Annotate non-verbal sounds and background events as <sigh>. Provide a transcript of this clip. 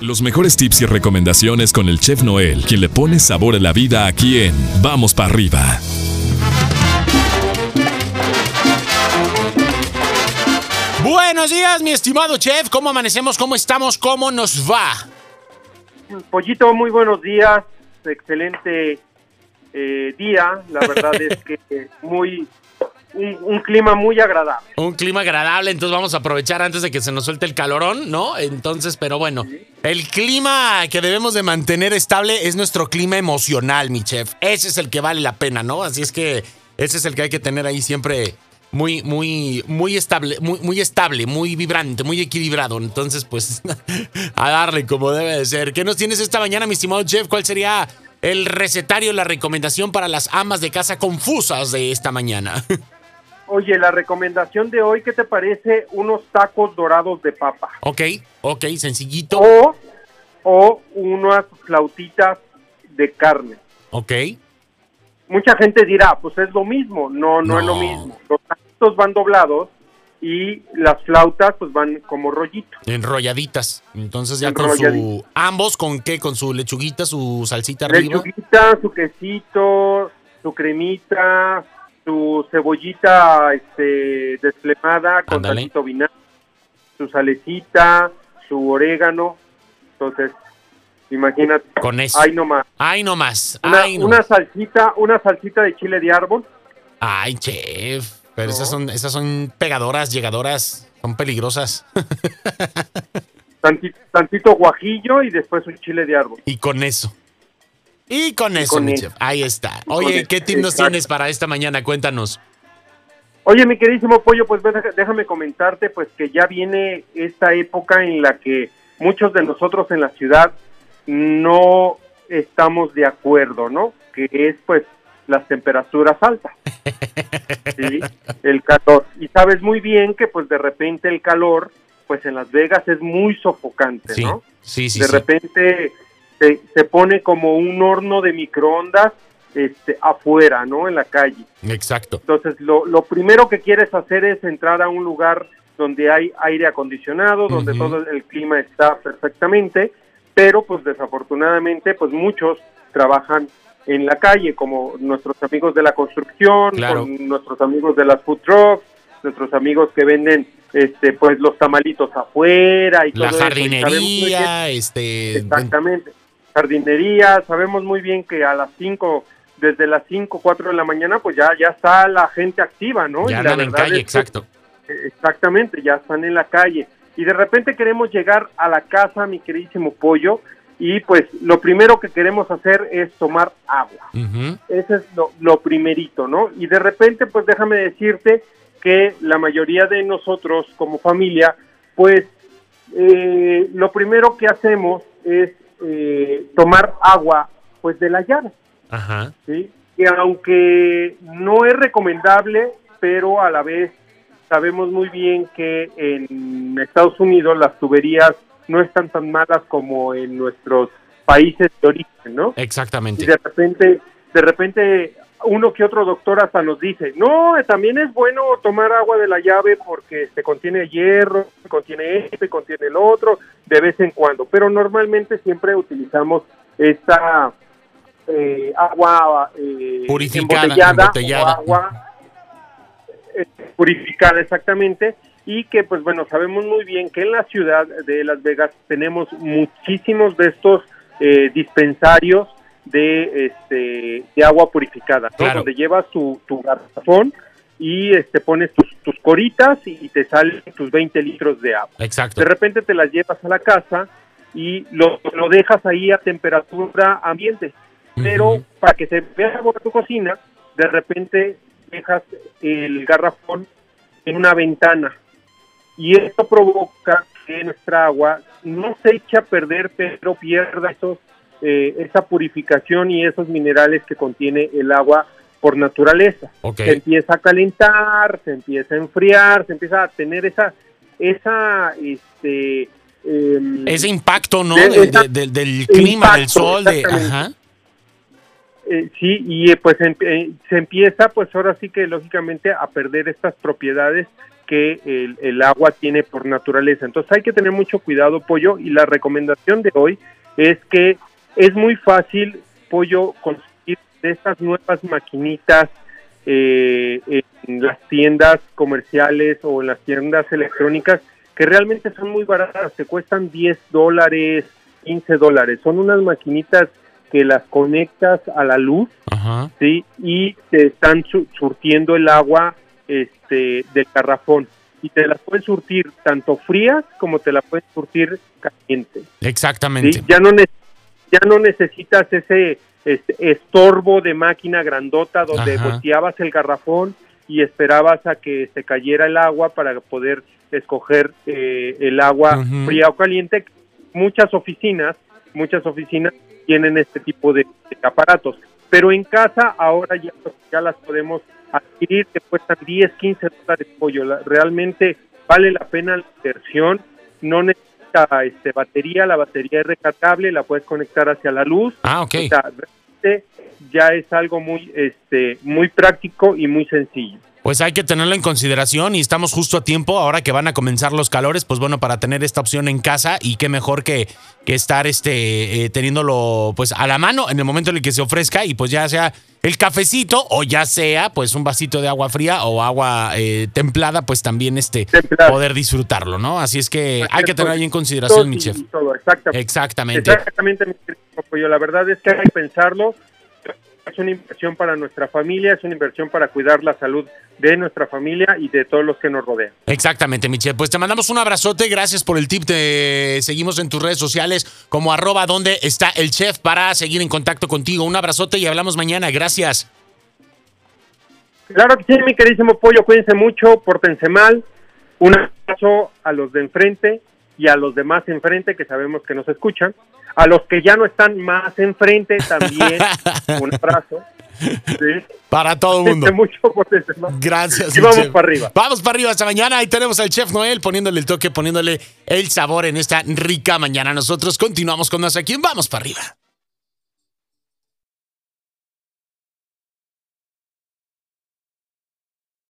Los mejores tips y recomendaciones con el chef Noel, quien le pone sabor a la vida aquí en Vamos para arriba. Buenos días, mi estimado chef. ¿Cómo amanecemos? ¿Cómo estamos? ¿Cómo nos va? Pollito, muy buenos días. Excelente eh, día. La verdad es que <laughs> muy un, clima muy agradable. Un clima agradable, entonces vamos a aprovechar antes de que se nos suelte el calorón, ¿no? Entonces, pero bueno, el clima que debemos de mantener estable es nuestro clima emocional, mi chef. Ese es el que vale la pena, ¿no? Así es que ese es el que hay que tener ahí siempre muy, muy, muy estable, muy, muy estable, muy vibrante, muy equilibrado. Entonces, pues, <laughs> a darle como debe de ser. ¿Qué nos tienes esta mañana, mi estimado chef? ¿Cuál sería el recetario, la recomendación para las amas de casa confusas de esta mañana? <laughs> Oye, la recomendación de hoy, ¿qué te parece? Unos tacos dorados de papa. Ok, ok, sencillito. O, o unas flautitas de carne. Ok. Mucha gente dirá, pues es lo mismo. No, no, es lo mismo. Los taquitos van doblados y las flautas pues van como rollito. Enrolladitas. Entonces ya con su... ¿Ambos con qué? ¿Con su lechuguita, su salsita arriba? Lechuguita, su quesito, su cremita, su cebollita este, desplemada con tantito vinagre, su salecita, su orégano. Entonces, imagínate. Con eso. Ay, nomás. Ay, nomás. Una, Ay, una salsita, una salsita de chile de árbol. Ay, chef. Pero esas son, esas son pegadoras, llegadoras, son peligrosas. <laughs> Tantito, tantito guajillo y después un chile de árbol. Y con eso. Y con eso, con mi chef. Ahí está. Oye, ¿qué tip nos Exacto. tienes para esta mañana? Cuéntanos. Oye, mi queridísimo pollo, pues déjame comentarte pues que ya viene esta época en la que muchos de nosotros en la ciudad no estamos de acuerdo, ¿no? Que es pues las temperaturas altas. <laughs> ¿sí? El calor. Y sabes muy bien que pues de repente el calor pues en Las Vegas es muy sofocante, Sí, ¿no? sí, sí. de sí. repente se, se pone como un horno de microondas este, afuera, ¿no? En la calle. Exacto. Entonces, lo, lo primero que quieres hacer es entrar a un lugar donde hay aire acondicionado, donde todo el clima está perfectamente, pero pues desafortunadamente, pues muchos trabajan en la calle, como nuestros amigos de la construcción, Claro. con nuestros amigos de las food trucks, nuestros amigos que venden este pues los tamalitos afuera y La todo eso. Y sabemos jardinería, este. Exactamente. Jardinería, sabemos muy bien que a las 5, desde las 5, 4 de la mañana, pues ya, ya está la gente activa, ¿no? Ya Y la andan en verdad calle, que- exacto. Exactamente, ya están en la calle. Y de repente queremos llegar a la casa, mi queridísimo pollo, y pues lo primero que queremos hacer es tomar agua. Ujú. Ese es lo, lo primerito, ¿no? Y de repente, pues déjame decirte que la mayoría de nosotros como familia, pues eh, lo primero que hacemos es eh, tomar agua, pues de la llave, Ajá. ¿sí? Que aunque no es recomendable, pero a la vez sabemos muy bien que en Estados Unidos las tuberías no están tan malas como en nuestros países de origen, ¿no? y Exactamente. de repente, de repente uno que otro doctor hasta nos dice, no, también es bueno tomar agua de la llave porque se contiene hierro, contiene este, contiene el otro, de vez en cuando, pero normalmente siempre utilizamos esta eh, agua eh, Purificada, embotellada, embotellada. o agua eh, purificada exactamente y que pues bueno sabemos muy bien que en la ciudad de Las Vegas tenemos muchísimos de estos eh, dispensarios de este de agua purificada ¿no? Claro. donde llevas tu, tu garrafón y este pones tus, tus coritas y te salen tus 20 litros de agua Exacto. de repente te las llevas a la casa y lo, lo dejas ahí a temperatura ambiente pero para que se vea por tu cocina, de repente dejas el garrafón en una ventana y esto provoca que nuestra agua no se eche a perder, pero pierda esos, eh, esa purificación y esos minerales que contiene el agua por naturaleza. Ok. Se empieza a calentar, se empieza a enfriar, se empieza a tener esa, esa, este, em, Ese impacto, ¿no? de- De- esa- de- del- del clima, del sol, de. Ajá. Eh, sí, y eh, pues em- eh, se empieza, pues ahora sí que lógicamente a perder estas propiedades que el, el, agua tiene por naturaleza. Entonces hay que tener mucho cuidado, pollo, y la recomendación de hoy es que es muy fácil, pollo, conseguir de estas nuevas maquinitas eh, en las tiendas comerciales o en las tiendas electrónicas que realmente son muy baratas, te cuestan 10 dólares, 15 dólares. Son unas maquinitas que las conectas a la luz, ¿sí? Y te están surtiendo el agua este, del garrafón. Y te las pueden surtir tanto frías como te las pueden surtir caliente. Exactamente. Ya, no ya no necesitas ese este, estorbo de máquina grandota donde volteabas el garrafón y esperabas a que se cayera el agua para poder escoger eh, el agua fría o caliente. Muchas oficinas, muchas oficinas tienen este tipo de, aparatos, pero en casa ahora ya, ya las podemos adquirir, que cuestan 10, 15 dólares pollo. realmente vale la pena la inversión, no necesita este, batería, la batería es recargable, la puedes conectar hacia la luz. Ah, ok. ya es algo muy, este, muy práctico y muy sencillo. Pues hay que tenerlo en consideración y estamos justo a tiempo ahora que van a comenzar los calores, pues bueno, para tener esta opción en casa y qué mejor que, que estar este, eh, teniéndolo pues a la mano en el momento en el que se ofrezca y pues ya sea el cafecito o ya sea pues un vasito de agua fría o agua eh, templada, pues también este poder disfrutarlo, ¿no? Así es que hay que tener ahí en consideración, mi chef. exactamente. Exactamente. Exactamente, mi La verdad es que hay que pensarlo es una inversión para nuestra familia, es una inversión para cuidar la salud de nuestra familia y de todos los que nos rodean. Exactamente, Michelle. Pues te mandamos un abrazote, gracias por el tip. Te seguimos en tus redes sociales como arroba donde está el chef para seguir en contacto contigo. Un abrazote y hablamos mañana. Gracias. Claro que sí, mi queridísimo pollo. Cuídense mucho, pórtense mal. Un abrazo a los de enfrente y a los demás enfrente que sabemos que nos escuchan. A los que ya no están más enfrente también <laughs> un abrazo. Para todo el mundo. Mucho por Gracias. Y vamos para arriba. Vamos para arriba hasta mañana. Ahí tenemos al chef Noel poniéndole el toque, poniéndole el sabor en esta rica mañana. Nosotros continuamos con más aquí. Vamos para arriba.